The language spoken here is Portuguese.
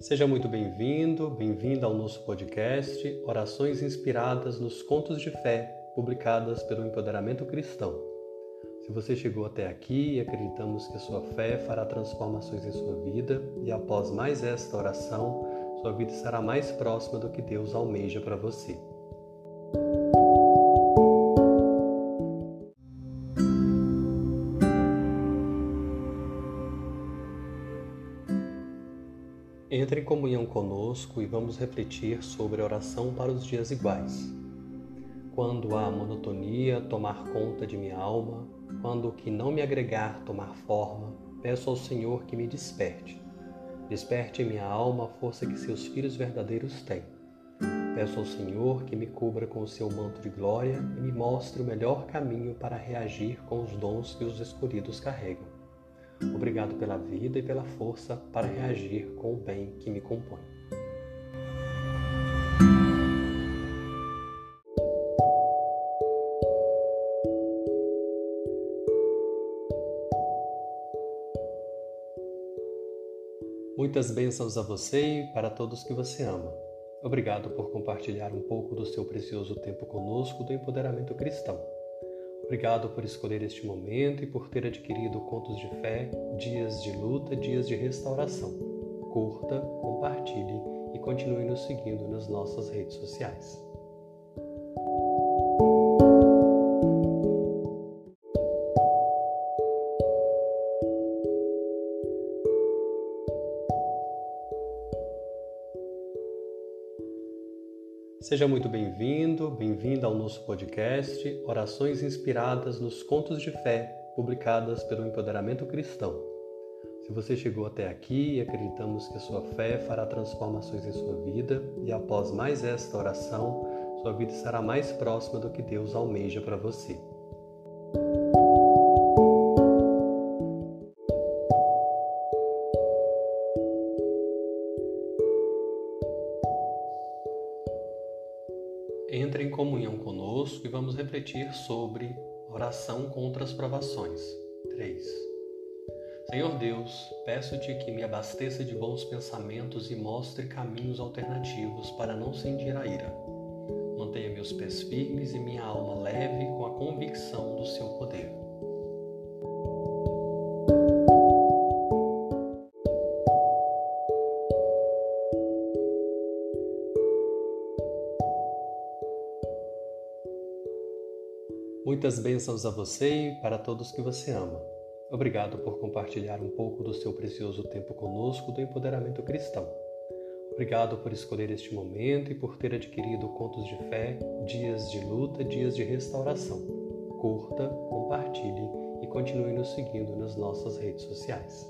Seja muito bem-vindo, bem-vinda ao nosso podcast Orações Inspiradas nos Contos de Fé, publicadas pelo Empoderamento Cristão. Se você chegou até aqui, acreditamos que a sua fé fará transformações em sua vida e após mais esta oração, sua vida estará mais próxima do que Deus almeja para você. Entre em comunhão conosco e vamos refletir sobre a oração para os dias iguais. Quando a monotonia tomar conta de minha alma, quando o que não me agregar tomar forma, peço ao Senhor que me desperte. Desperte em minha alma a força que seus filhos verdadeiros têm. Peço ao Senhor que me cubra com o seu manto de glória e me mostre o melhor caminho para reagir com os dons que os escolhidos carregam. Obrigado pela vida e pela força para reagir com o bem que me compõe. Muitas bênçãos a você e para todos que você ama. Obrigado por compartilhar um pouco do seu precioso tempo conosco do empoderamento cristão. Obrigado por escolher este momento e por ter adquirido contos de fé, dias de luta, dias de restauração. Curta, compartilhe e continue nos seguindo nas nossas redes sociais. Seja muito bem-vindo, bem-vinda ao nosso podcast Orações Inspiradas nos Contos de Fé, publicadas pelo Empoderamento Cristão. Se você chegou até aqui, acreditamos que a sua fé fará transformações em sua vida e após mais esta oração, sua vida estará mais próxima do que Deus almeja para você. Entre em comunhão conosco e vamos refletir sobre oração contra as provações. 3. Senhor Deus, peço-te que me abasteça de bons pensamentos e mostre caminhos alternativos para não sentir a ira. Mantenha meus pés firmes e minha alma leve com a convicção do seu poder. Muitas bênçãos a você e para todos que você ama. Obrigado por compartilhar um pouco do seu precioso tempo conosco do empoderamento cristão. Obrigado por escolher este momento e por ter adquirido contos de fé, dias de luta, dias de restauração. Curta, compartilhe e continue nos seguindo nas nossas redes sociais.